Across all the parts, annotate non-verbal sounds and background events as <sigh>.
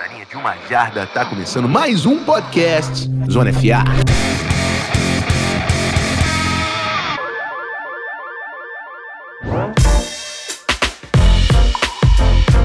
na linha de uma jarda, tá começando mais um podcast Zona FA.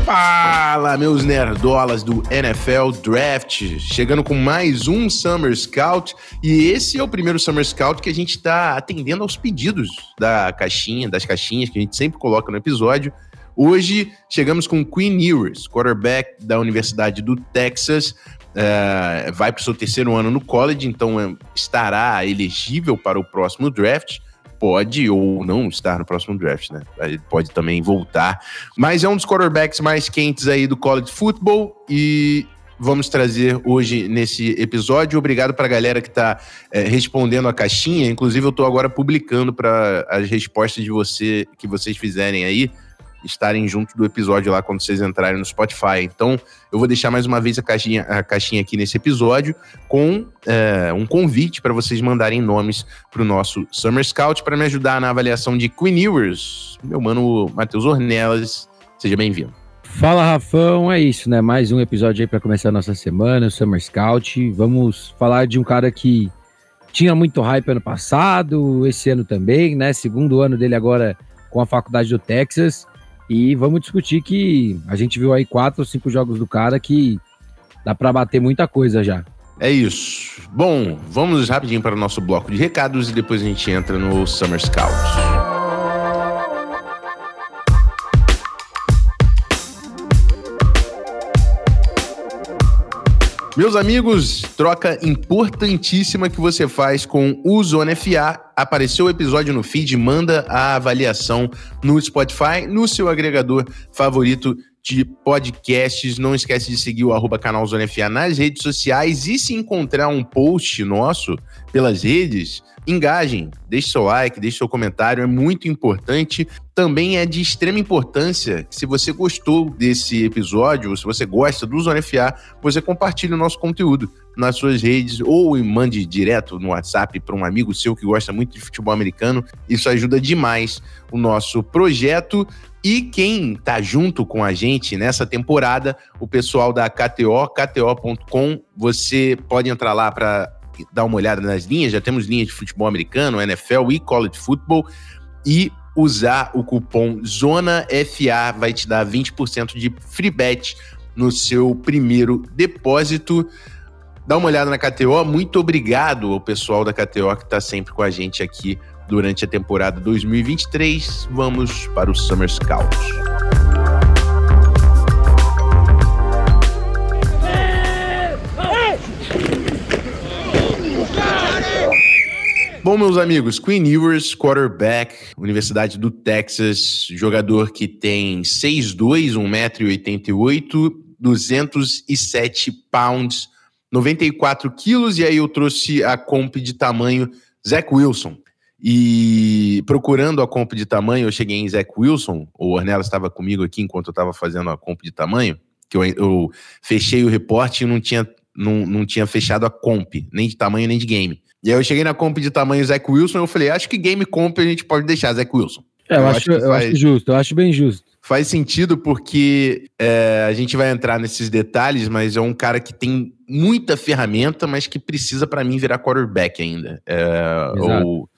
Fala, meus nerdolas do NFL Draft, chegando com mais um Summer Scout e esse é o primeiro Summer Scout que a gente está atendendo aos pedidos da caixinha, das caixinhas que a gente sempre coloca no episódio. Hoje chegamos com Queen Ewers, quarterback da Universidade do Texas, uh, vai para o seu terceiro ano no college, então uh, estará elegível para o próximo draft pode ou não estar no próximo draft, né? Ele pode também voltar. Mas é um dos quarterbacks mais quentes aí do college football e vamos trazer hoje nesse episódio. Obrigado para a galera que está é, respondendo a caixinha. Inclusive, eu estou agora publicando para as respostas de você que vocês fizerem aí estarem junto do episódio lá quando vocês entrarem no Spotify. Então, eu vou deixar mais uma vez a caixinha, a caixinha aqui nesse episódio com é, um convite para vocês mandarem nomes para o nosso Summer Scout para me ajudar na avaliação de Queen Ewers. Meu mano Matheus Ornelas, seja bem-vindo. Fala, Rafão, é isso, né? Mais um episódio aí para começar a nossa semana, o Summer Scout. Vamos falar de um cara que tinha muito hype ano passado, esse ano também, né? Segundo ano dele agora com a faculdade do Texas. E vamos discutir que a gente viu aí quatro ou cinco jogos do cara que dá para bater muita coisa já. É isso. Bom, vamos rapidinho para o nosso bloco de recados e depois a gente entra no Summer Scout. Meus amigos, troca importantíssima que você faz com o Zona FA. Apareceu o episódio no feed, manda a avaliação no Spotify, no seu agregador favorito de podcasts. Não esquece de seguir o arroba canal Zona FA nas redes sociais e se encontrar um post nosso pelas redes, engajem, deixe seu like, deixe seu comentário, é muito importante. Também é de extrema importância que se você gostou desse episódio, se você gosta do Zona FA, você compartilhe o nosso conteúdo nas suas redes ou mande direto no WhatsApp para um amigo seu que gosta muito de futebol americano. Isso ajuda demais o nosso projeto. E quem tá junto com a gente nessa temporada, o pessoal da KTO, KTO.com, você pode entrar lá para dar uma olhada nas linhas, já temos linhas de futebol americano, NFL e college football, e usar o cupom ZONAFA vai te dar 20% de free bet no seu primeiro depósito. Dá uma olhada na KTO. Muito obrigado ao pessoal da KTO que está sempre com a gente aqui durante a temporada 2023. Vamos para o Summer Scout. Bom, meus amigos, Queen Ewers, quarterback, Universidade do Texas, jogador que tem 6'2", 1,88m, 207 pounds, 94 quilos, e aí eu trouxe a comp de tamanho Zach Wilson. E procurando a comp de tamanho, eu cheguei em Zach Wilson, o Ornella estava comigo aqui enquanto eu estava fazendo a comp de tamanho, que eu, eu fechei o reporte e não tinha, não, não tinha fechado a comp, nem de tamanho nem de game. E aí eu cheguei na comp de tamanho Zach Wilson e eu falei, acho que game comp a gente pode deixar Zach Wilson. É, eu, eu, acho, acho eu faz, acho justo, eu acho bem justo. Faz sentido porque é, a gente vai entrar nesses detalhes, mas é um cara que tem muita ferramenta, mas que precisa para mim virar quarterback ainda. É, ou,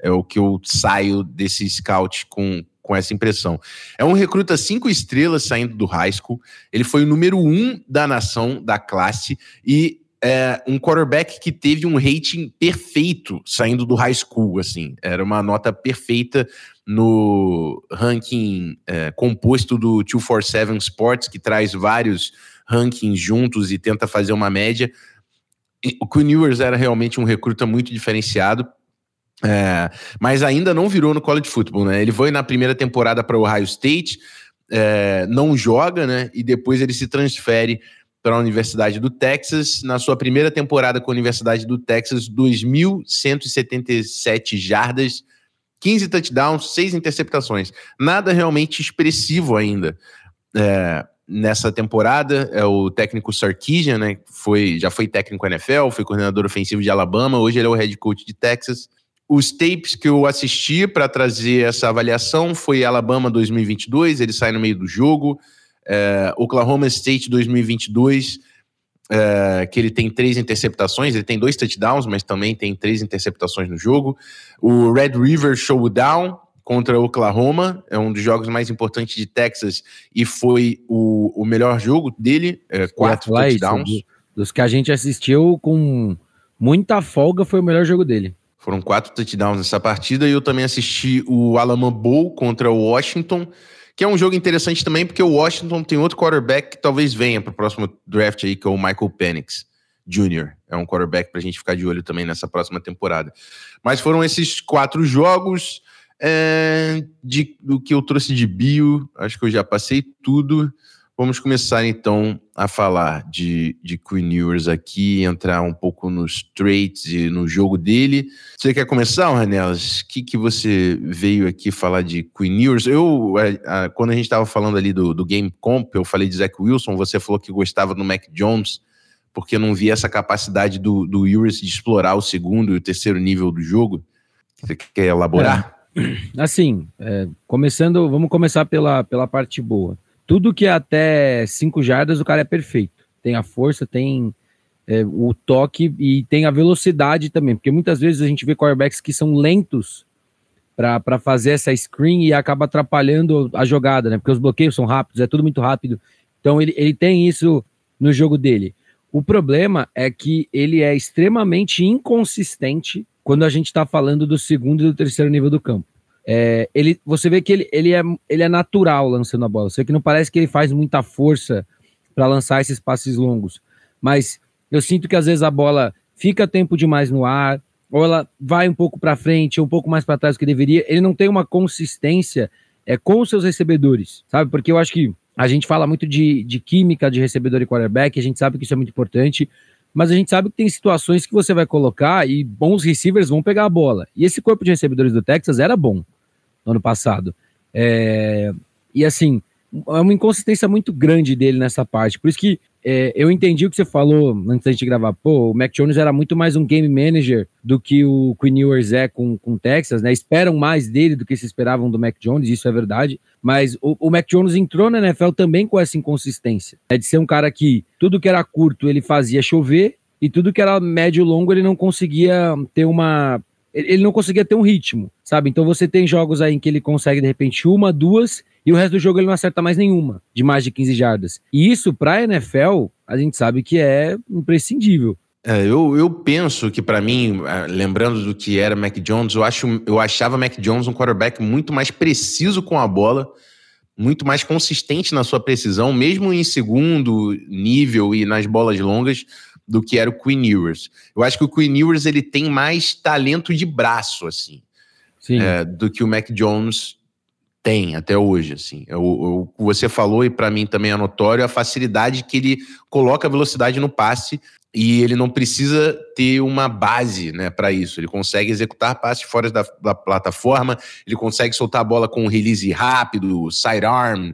é o que eu saio desse scout com, com essa impressão. É um recruta cinco estrelas saindo do high school. Ele foi o número um da nação, da classe, e é, um quarterback que teve um rating perfeito saindo do high school, assim. Era uma nota perfeita no ranking é, composto do 247 Sports, que traz vários rankings juntos e tenta fazer uma média. O Quinn Ewers era realmente um recruta muito diferenciado. É, mas ainda não virou no college football, né? Ele foi na primeira temporada para o Ohio State, é, não joga, né? E depois ele se transfere para a Universidade do Texas. Na sua primeira temporada com a Universidade do Texas, 2.177 jardas, 15 touchdowns, 6 interceptações. Nada realmente expressivo ainda. É, nessa temporada é o técnico Sarkisian, né? Foi, já foi técnico NFL, foi coordenador ofensivo de Alabama, hoje ele é o head coach de Texas. Os tapes que eu assisti para trazer essa avaliação foi Alabama 2022, ele sai no meio do jogo, É, Oklahoma State 2022, é, que ele tem três interceptações, ele tem dois touchdowns, mas também tem três interceptações no jogo. O Red River Showdown contra Oklahoma, é um dos jogos mais importantes de Texas e foi o, o melhor jogo dele, é, quatro touchdowns. Dos que a gente assistiu com muita folga, foi o melhor jogo dele. Foram quatro touchdowns nessa partida e eu também assisti o Alabama Bowl contra o Washington, que é um jogo interessante também porque o Washington tem outro quarterback que talvez venha para o próximo draft aí, que é o Michael Penix Jr. É um quarterback para a gente ficar de olho também nessa próxima temporada. Mas foram esses quatro jogos é, de, do que eu trouxe de bio. Acho que eu já passei tudo. Vamos começar então a falar de, de Queen Ewers aqui, entrar um pouco nos traits e no jogo dele. Você quer começar, Ranelas? O que, que você veio aqui falar de Queen Ewers? Eu, a, é, a, quando a gente estava falando ali do, do Game Comp, eu falei de Zach Wilson, você falou que gostava do Mac Jones, porque não via essa capacidade do, do Ewers de explorar o segundo e o terceiro nível do jogo. Você quer elaborar? É. Assim, é, começando, vamos começar pela, pela parte boa tudo que é até 5 jardas, o cara é perfeito. Tem a força, tem é, o toque e tem a velocidade também, porque muitas vezes a gente vê quarterbacks que são lentos para fazer essa screen e acaba atrapalhando a jogada, né? Porque os bloqueios são rápidos, é tudo muito rápido. Então ele, ele tem isso no jogo dele. O problema é que ele é extremamente inconsistente quando a gente está falando do segundo e do terceiro nível do campo. É, ele, você vê que ele, ele, é, ele é natural lançando a bola. Você vê que não parece que ele faz muita força para lançar esses passes longos. Mas eu sinto que às vezes a bola fica tempo demais no ar, ou ela vai um pouco para frente, ou um pouco mais para trás do que deveria. Ele não tem uma consistência é, com os seus recebedores, sabe? Porque eu acho que a gente fala muito de, de química de recebedor e quarterback, a gente sabe que isso é muito importante, mas a gente sabe que tem situações que você vai colocar e bons receivers vão pegar a bola. E esse corpo de recebedores do Texas era bom no ano passado. É, e assim, é uma inconsistência muito grande dele nessa parte. Por isso que é, eu entendi o que você falou antes da gente gravar. Pô, o Mac Jones era muito mais um game manager do que o Quinn Ewers é com, com Texas, né? Esperam mais dele do que se esperavam do Mac Jones, isso é verdade. Mas o, o Mac Jones entrou na NFL também com essa inconsistência. É de ser um cara que tudo que era curto ele fazia chover e tudo que era médio longo ele não conseguia ter uma ele não conseguia ter um ritmo, sabe? Então você tem jogos aí em que ele consegue de repente uma, duas e o resto do jogo ele não acerta mais nenhuma, de mais de 15 jardas. E isso para NFL, a gente sabe que é imprescindível. É, eu, eu penso que para mim, é, lembrando do que era Mac Jones, eu acho eu achava Mac Jones um quarterback muito mais preciso com a bola, muito mais consistente na sua precisão, mesmo em segundo nível e nas bolas longas do que era o Queen Ewers. Eu acho que o Queen Ewers ele tem mais talento de braço, assim, é, do que o Mac Jones tem até hoje, assim. O, o você falou e para mim também é notório a facilidade que ele coloca a velocidade no passe e ele não precisa ter uma base, né, para isso. Ele consegue executar passes fora da, da, plataforma, ele consegue soltar a bola com um release rápido, sidearm,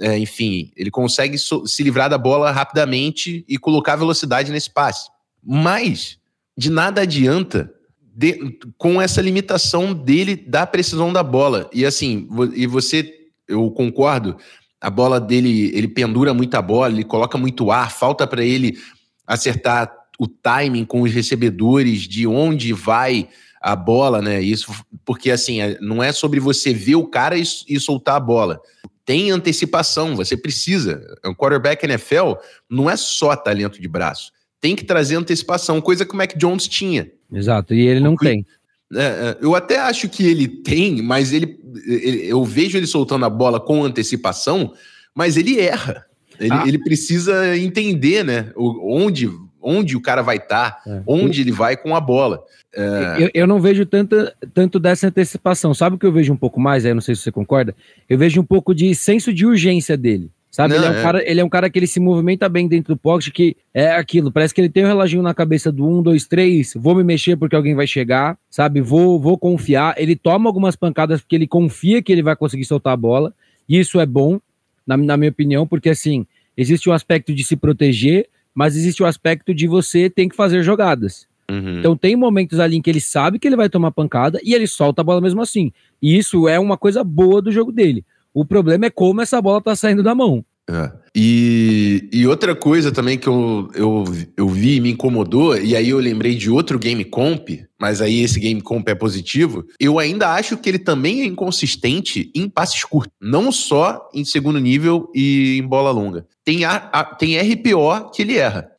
é, enfim, ele consegue so se livrar da bola rapidamente e colocar velocidade nesse passe. Mas de nada adianta de, com essa limitação dele da precisão da bola. E assim, e você, eu concordo, a bola dele, ele pendura muito a bola, ele coloca muito ar, falta para ele acertar o timing com os recebedores de onde vai a bola, né? Isso porque assim, é, não é sobre você ver o cara e, e soltar a bola tem antecipação, você precisa. Um quarterback NFL não é só talento de braço. Tem que trazer antecipação, coisa que o Mac Jones tinha. Exato, e ele não tem. É, é, eu até acho que ele tem, mas ele, ele, eu vejo ele soltando a bola com antecipação, mas ele erra. Ele, ah. ele precisa entender, né? Onde, onde o cara vai estar, tá, é. onde ele vai com a bola. É... Eu, eu, não vejo tanta, tanto dessa antecipação. Sabe o que eu vejo um pouco mais? Aí, não sei se você concorda. Eu vejo um pouco de senso de urgência dele. Sabe? Não, ele, é um é. Cara, ele é um cara que ele se movimenta bem dentro do pocket, que é aquilo. Parece que ele tem um reloginho na cabeça do 1, 2, 3. Vou me mexer porque alguém vai chegar, sabe? Vou, vou confiar. Ele toma algumas pancadas porque ele confia que ele vai conseguir soltar a bola. E isso é bom, na, na minha opinião, porque assim, existe um aspecto de se proteger, mas existe o aspecto de você tem que fazer jogadas. Uhum. Então tem momentos ali em que ele sabe que ele vai tomar pancada e ele solta a bola mesmo assim. E isso é uma coisa boa do jogo dele. O problema é como essa bola tá saindo da mão. É. E, e outra coisa também que eu, eu, eu vi e me incomodou, e aí eu lembrei de outro game comp, mas aí esse game comp é positivo, eu ainda acho que ele também é inconsistente em passes curtos, não só em segundo nível e em bola longa. Tem, a, a tem RPO que ele erra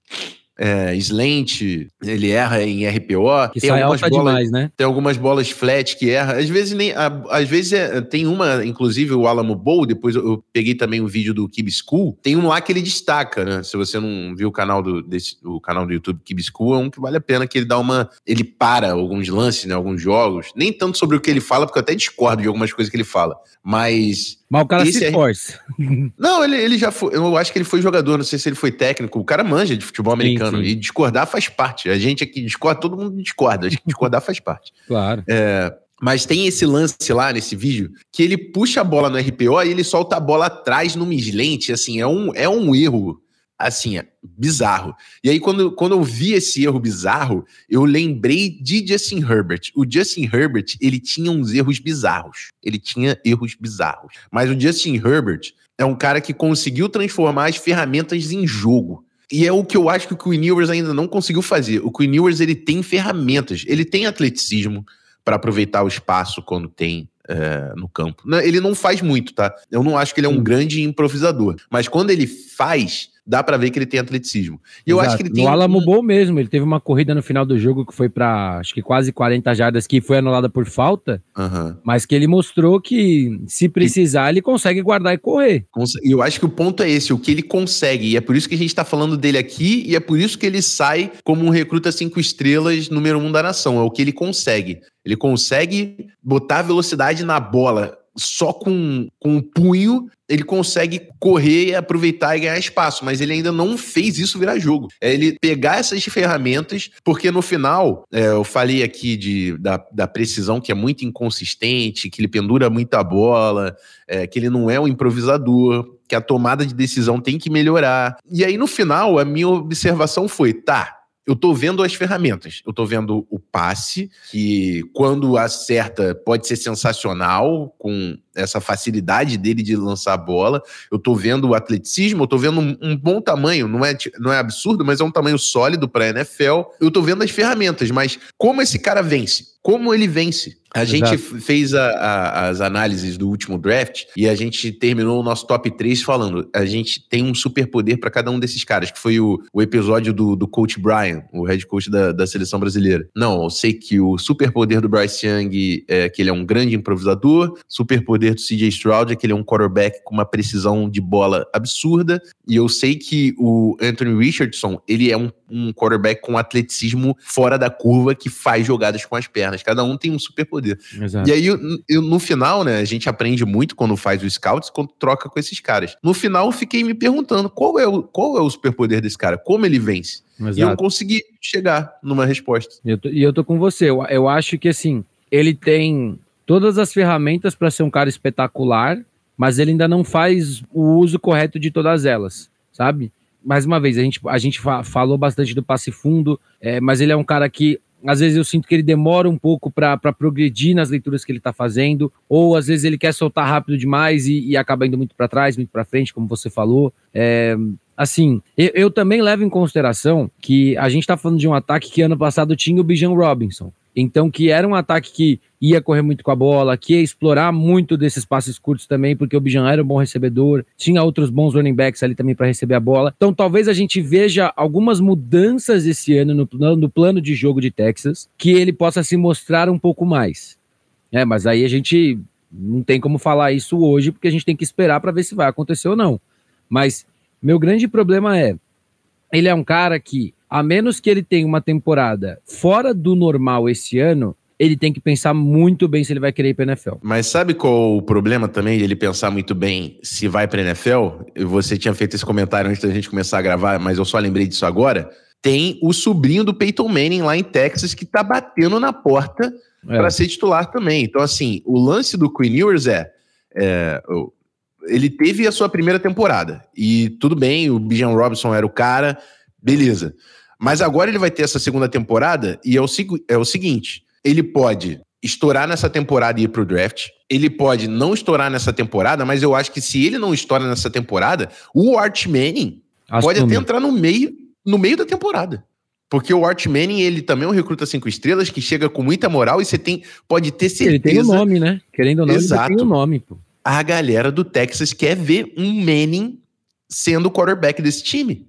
é, slant, ele erra em RPO. Que tem alta bolas, demais, né? Tem algumas bolas flat que erra. Às vezes nem. Às vezes é, tem uma, inclusive o Alamo Bowl, depois eu, peguei também o um vídeo do Kib School. Tem um lá que ele destaca, né? Se você não viu o canal do, desse, o canal do YouTube Kib School, é um que vale a pena que ele dá uma. Ele para alguns lances, né? Alguns jogos. Nem tanto sobre o que ele fala, porque eu até discordo de algumas coisas que ele fala. Mas mas o cara Esse se esforça. É... <laughs> Não, ele, ele já foi. Eu acho que ele foi jogador, não sei se ele foi técnico. O cara manja de futebol americano. Sim, sim. E discordar faz parte. A gente aqui discorda, todo mundo discorda. <laughs> Discordar faz parte. Claro. É, mas tem esse lance lá nesse vídeo que ele puxa a bola no RPO e ele solta a bola atrás no mislente. Assim, é um, é um erro assim, é bizarro. E aí, quando, quando eu vi esse erro bizarro, eu lembrei de Justin Herbert. O Justin Herbert, ele tinha uns erros bizarros. Ele tinha erros bizarros. Mas o Justin Herbert é um cara que conseguiu transformar as ferramentas em jogo. E é o que eu acho que o Queen Ewers ainda não conseguiu fazer. O Queen Ewers, ele tem ferramentas. Ele tem atleticismo para aproveitar o espaço quando tem é, no campo. Ele não faz muito, tá? Eu não acho que ele é um grande improvisador. Mas quando ele faz, dá para ver que ele tem atleticismo. E eu acho que ele tem. No Alamo Bowl mesmo, ele teve uma corrida no final do jogo que foi para acho que quase 40 jardas, que foi anulada por falta, uhum. mas que ele mostrou que se precisar, ele consegue guardar e correr. E eu acho que o ponto é esse, o que ele consegue. E é por isso que a gente está falando dele aqui, e é por isso que ele sai como um recruta cinco estrelas número um da nação. É o que ele consegue. Ele consegue botar velocidade na bola só com, com um punho ele consegue correr e aproveitar e ganhar espaço, mas ele ainda não fez isso virar jogo. É ele pegar essas ferramentas, porque no final, é, eu falei aqui de, da, da precisão que é muito inconsistente, que ele pendura muita bola, é, que ele não é um improvisador, que a tomada de decisão tem que melhorar. E aí no final, a minha observação foi: tá, eu tô vendo as ferramentas. Eu tô vendo o passe, que quando acerta pode ser sensacional, com essa facilidade dele de lançar a bola. Eu tô vendo o atleticismo, eu tô vendo um, um bom tamanho, não é, não é absurdo, mas é um tamanho sólido para NFL. Eu tô vendo as ferramentas, mas como esse cara vence? Como ele vence? A Exato. gente fez a, a, as análises do último draft e a gente terminou o nosso top 3 falando: a gente tem um superpoder para cada um desses caras, que foi o, o episódio do, do coach Brian, o head coach da, da seleção brasileira. Não, eu sei que o superpoder do Bryce Young é que ele é um grande improvisador, superpoder do CJ Stroud é que ele é um quarterback com uma precisão de bola absurda, e eu sei que o Anthony Richardson, ele é um, um quarterback com atleticismo fora da curva que faz jogadas com as pernas. Cada um tem um superpoder poder. Exato. E aí, eu, no final, né, a gente aprende muito quando faz o scouts, quando troca com esses caras. No final, eu fiquei me perguntando qual é o, qual é o superpoder desse cara, como ele vence. Exato. E eu consegui chegar numa resposta. E eu tô, e eu tô com você. Eu, eu acho que, assim, ele tem todas as ferramentas para ser um cara espetacular, mas ele ainda não faz o uso correto de todas elas, sabe? Mais uma vez, a gente, a gente falou bastante do passe fundo, é, mas ele é um cara que às vezes eu sinto que ele demora um pouco para progredir nas leituras que ele está fazendo, ou às vezes ele quer soltar rápido demais e, e acaba indo muito para trás, muito para frente, como você falou. É, assim, eu, eu, também levo em consideração que a gente está falando de um ataque que ano passado tinha o Bijan Robinson. Então, que era um ataque que ia correr muito com a bola, que ia explorar muito desses passes curtos também, porque o Bijan era um bom recebedor, tinha outros bons running backs ali também para receber a bola. Então, talvez a gente veja algumas mudanças esse ano no, no plano de jogo de Texas, que ele possa se mostrar um pouco mais. É, mas aí a gente não tem como falar isso hoje, porque a gente tem que esperar para ver se vai acontecer ou não. Mas meu grande problema é, ele é um cara que a menos que ele tenha uma temporada fora do normal esse ano, ele tem que pensar muito bem se ele vai querer ir para NFL. Mas sabe qual o problema também de ele pensar muito bem se vai para NFL? Você tinha feito esse comentário antes da gente começar a gravar, mas eu só lembrei disso agora. Tem o sobrinho do Peyton Manning lá em Texas que tá batendo na porta é. para ser titular também. Então, assim, o lance do Queen Ewers é, é ele teve a sua primeira temporada e tudo bem, o Bijan Robinson era o cara, beleza. Mas agora ele vai ter essa segunda temporada e é o, é o seguinte: ele pode estourar nessa temporada e ir pro draft. Ele pode não estourar nessa temporada, mas eu acho que se ele não estoura nessa temporada, o Art Manning Assume. pode até entrar no meio, no meio da temporada. Porque o Art Manning, ele também é um recruta cinco estrelas que chega com muita moral e você tem, pode ter certeza. Ele tem o um nome, né? Querendo ou não, Exato. ele tem o um nome, pô. A galera do Texas quer ver um Manning sendo o quarterback desse time.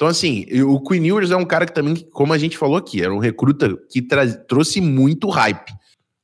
Então, assim, o Queen Ewers é um cara que também, como a gente falou aqui, era um recruta que trouxe muito hype.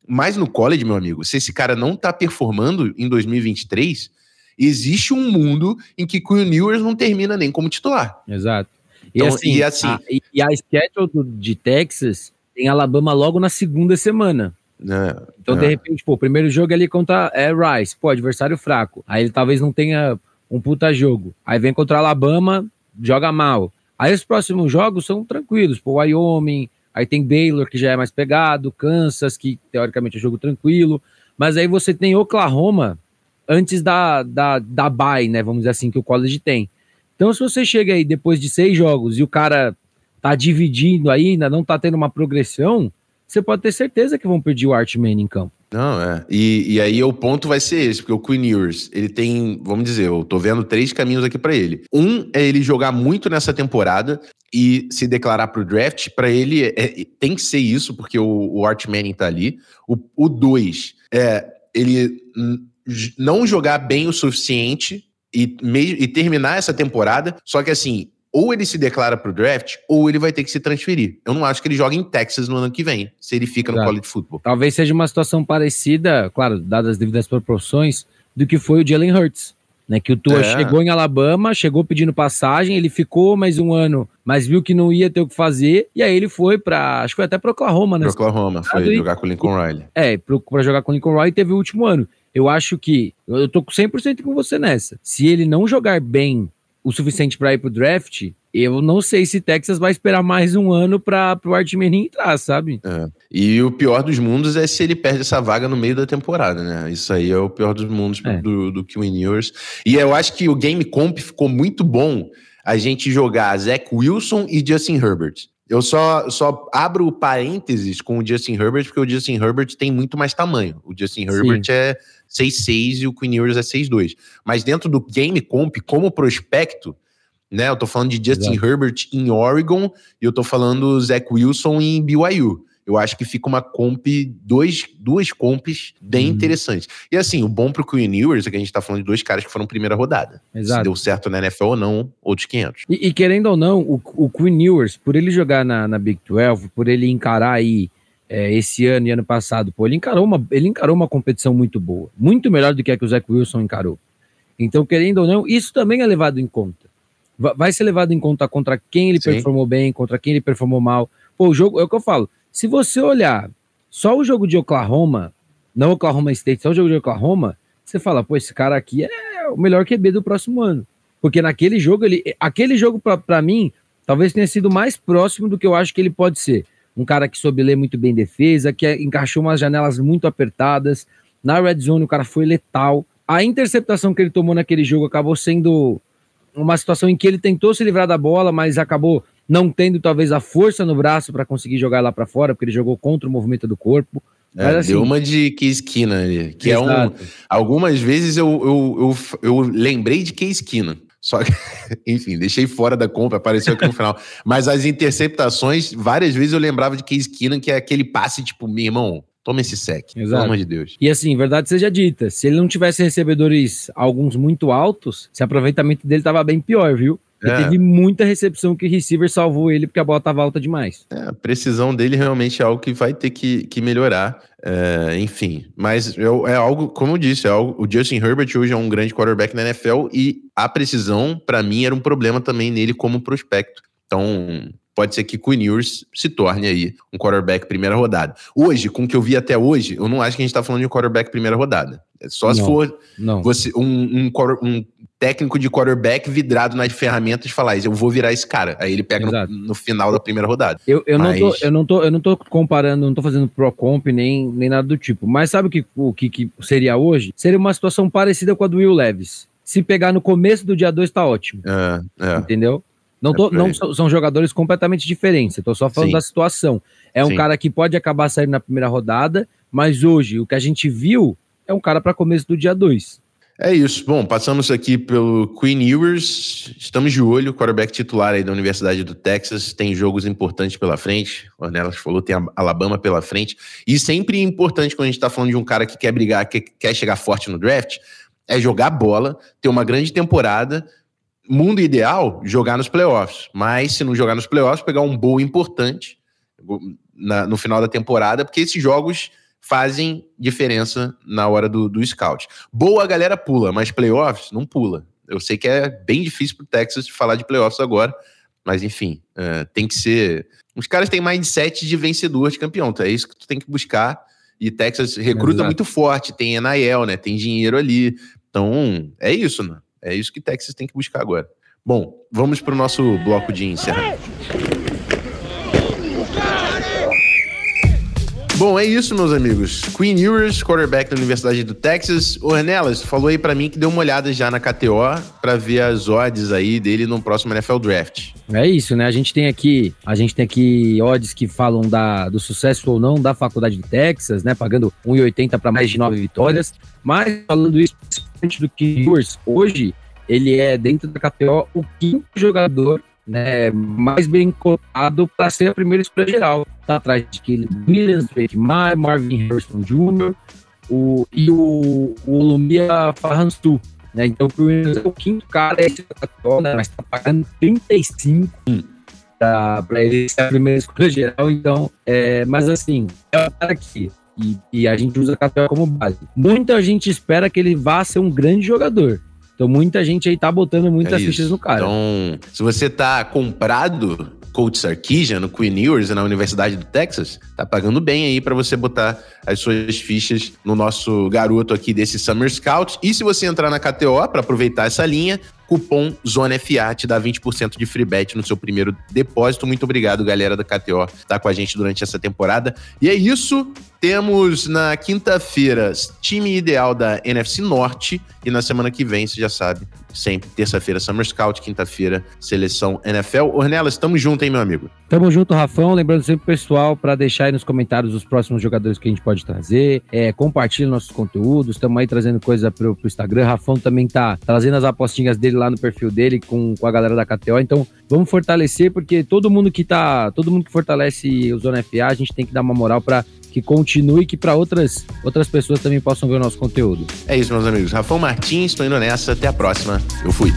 Mas no college, meu amigo, se esse cara não tá performando em 2023, existe um mundo em que Queen Ewers não termina nem como titular. Exato. E então, assim, e, assim a, e a schedule de Texas tem Alabama logo na segunda semana. É, então, é. de repente, pô, o primeiro jogo ali contra é, Rice, pô, adversário fraco. Aí ele talvez não tenha um puta jogo. Aí vem contra Alabama, joga mal. Aí os próximos jogos são tranquilos, pô, Wyoming, aí tem Baylor, que já é mais pegado, Kansas, que teoricamente é jogo tranquilo, mas aí você tem Oklahoma antes da, da, da bye, né, vamos dizer assim, que o college tem. Então se você chega aí depois de seis jogos e o cara tá dividindo ainda, não tá tendo uma progressão, você pode ter certeza que vão pedir o Art Man em campo. Não, é. E, e aí o ponto vai ser esse, porque o Queen Ewers, ele tem, vamos dizer, eu tô vendo três caminhos aqui para ele. Um é ele jogar muito nessa temporada e se declarar pro draft. Para ele é, tem que ser isso, porque o, o Art Manning tá ali. O, o dois é ele não jogar bem o suficiente e, e terminar essa temporada. Só que assim, ou ele se declara pro draft, ou ele vai ter que se transferir. Eu não acho que ele jogue em Texas no ano que vem, se ele fica Exato. no college football. Talvez seja uma situação parecida, claro, dadas as devidas proporções, do que foi o Jalen Hurts. Né, que o Tua é. chegou em Alabama, chegou pedindo passagem, ele ficou mais um ano, mas viu que não ia ter o que fazer, e aí ele foi para, acho que foi até para Oklahoma, né? Para Oklahoma, foi e, jogar com o Lincoln Riley. É, para jogar com o Lincoln Riley teve o último ano. Eu acho que, eu tô 100% com você nessa. Se ele não jogar bem o suficiente para ir pro draft, eu não sei se Texas vai esperar mais um ano para o Artman entrar, sabe? É. E o pior dos mundos é se ele perde essa vaga no meio da temporada, né? Isso aí é o pior dos mundos é. do, do Queen Ewers. E eu acho que o Game Comp ficou muito bom a gente jogar Zach Wilson e Justin Herbert. Eu só, só abro parênteses com o Justin Herbert, porque o Justin Herbert tem muito mais tamanho. O Justin Herbert Sim. é 6'6 e o Queen Ewers é 6'2. Mas dentro do Game Comp, como prospecto, né? Eu tô falando de Justin Exato. Herbert em Oregon e eu tô falando Zach Wilson em BYU. Eu acho que fica uma comp, dois, duas comps bem hum. interessantes. E assim, o bom pro Queen Ewers é que a gente tá falando de dois caras que foram primeira rodada. Exato. Se deu certo na NFL ou não, outros 500. E, e querendo ou não, o, o Queen Ewers, por ele jogar na, na Big 12, por ele encarar aí é, esse ano e ano passado, pô, ele encarou, uma, ele encarou uma competição muito boa. Muito melhor do que a que o Zach Wilson encarou. Então, querendo ou não, isso também é levado em conta. Vai ser levado em conta contra quem ele Sim. performou bem, contra quem ele performou mal. Pô, o jogo, é o que eu falo. Se você olhar só o jogo de Oklahoma, não Oklahoma State, só o jogo de Oklahoma, você fala, pô, esse cara aqui é o melhor QB do próximo ano. Porque naquele jogo, ele, aquele jogo, para mim, talvez tenha sido mais próximo do que eu acho que ele pode ser um cara que soube ler muito bem defesa, que encaixou umas janelas muito apertadas. Na red zone, o cara foi letal. A interceptação que ele tomou naquele jogo acabou sendo uma situação em que ele tentou se livrar da bola, mas acabou não tendo talvez a força no braço para conseguir jogar lá para fora, porque ele jogou contra o movimento do corpo. É, assim, deu uma de Case Keenan ali, que exato. é um. Algumas vezes eu, eu, eu, eu lembrei de Case Keenan. Só que, <laughs> enfim, deixei fora da compra, apareceu aqui no final. Mas as interceptações, várias vezes eu lembrava de Case Keenan, que é aquele passe tipo, meu irmão, toma esse sec, Exato. pelo amor de Deus. E assim, verdade seja dita, se ele não tivesse recebedores, alguns muito altos, esse aproveitamento dele tava bem pior, viu? É. teve muita recepção que o receiver salvou ele porque a bola estava alta demais. É, a precisão dele realmente é algo que vai ter que, que melhorar. É, enfim, mas é, algo, como eu disse, é algo, o Justin Herbert hoje é um grande quarterback na NFL e a precisão, para mim, era um problema também nele como prospecto. Então, pode ser que Quinn Ewers se torne aí um quarterback primeira rodada. Hoje, com o que eu vi até hoje, eu não acho que a gente está falando de um quarterback primeira rodada. É só não, se for não. você um, um, um, técnico de quarterback vidrado nas ferramentas e falar, eu vou virar esse cara. Aí ele pega no, no, final da primeira rodada. Eu, eu, mas... não tô, eu, não tô, eu não tô comparando, não tô fazendo pro comp nem, nem nada do tipo. Mas sabe o que, o que, que seria hoje? Seria uma situação parecida com a do Will Levis. Se pegar no começo do dia 2, tá ótimo. É, é. Entendeu? Não, tô, não são jogadores completamente diferentes, eu tô só falando Sim. da situação. É um Sim. cara que pode acabar saindo na primeira rodada, mas hoje o que a gente viu é um cara para começo do dia 2. É isso. Bom, passamos aqui pelo Queen Ewers. Estamos de olho. Quarterback titular aí da Universidade do Texas tem jogos importantes pela frente. O Ornelas falou, tem Alabama pela frente. E sempre importante quando a gente está falando de um cara que quer brigar, que quer chegar forte no draft, é jogar bola, ter uma grande temporada. Mundo ideal, jogar nos playoffs. Mas se não jogar nos playoffs, pegar um bowl importante na, no final da temporada, porque esses jogos fazem diferença na hora do, do scout. Boa a galera pula, mas playoffs não pula. Eu sei que é bem difícil pro Texas falar de playoffs agora, mas enfim, uh, tem que ser. Os caras têm mindset de vencedor, de campeão, então é isso que tu tem que buscar. E Texas recruta Exato. muito forte, tem NIL, né? Tem dinheiro ali. Então, é isso, né? É isso que Texas tem que buscar agora. Bom, vamos para o nosso bloco de encerramento. Bom, é isso, meus amigos. Queen Ewers, quarterback da Universidade do Texas. Ornelas, falou aí para mim que deu uma olhada já na KTO para ver as odds aí dele no próximo NFL Draft. É isso, né? A gente tem aqui, a gente tem aqui odds que falam da, do sucesso ou não da Faculdade de Texas, né? Pagando 1,80 para mais de 9 vitórias. Mas falando isso do Queen Ewers, hoje ele é dentro da KTO o quinto jogador né, mais bem cotado para ser a primeira escolha geral. Tá atrás de Caleb Williams, Drake May, Marvin Harrison Jr. O, e o, o Lumia Farhansu. Né? Então, o Williams é o quinto cara, tá né, mas está pagando 35 hum. para ele ser a primeira escolha geral. Então, é, mas assim, é um cara que e, e, a gente usa a como base. Muita gente espera que ele vá ser um grande jogador. Então muita gente aí tá botando muitas é fichas no cara. Então, se você tá comprado Coach Sarkisian no Queen Ewers na Universidade do Texas, tá pagando bem aí para você botar as suas fichas no nosso garoto aqui desse Summer Scout. E se você entrar na KTO para aproveitar essa linha, cupom ZONAFA te dá 20% de free bet no seu primeiro depósito. Muito obrigado, galera da KTO, tá com a gente durante essa temporada. E é isso. Temos na quinta-feira time ideal da NFC Norte e na semana que vem, você já sabe, sempre terça-feira Summer Scout, quinta-feira seleção NFL. Ornelas, estamos junto, hein, meu amigo? Tamo junto, Rafão. Lembrando sempre pessoal para deixar aí nos comentários os próximos jogadores que a gente pode trazer. É, compartilhe nossos conteúdos. Estamos aí trazendo coisa pro, pro Instagram. Rafão também tá trazendo as apostinhas dele lá no perfil dele com, com a galera da KTO. Então, vamos fortalecer porque todo mundo que tá, todo mundo que fortalece o Zona FA, a gente tem que dar uma moral para que continue e que para outras, outras pessoas também possam ver o nosso conteúdo. É isso, meus amigos. Rafão Martins, estou indo nessa. Até a próxima. Eu fui.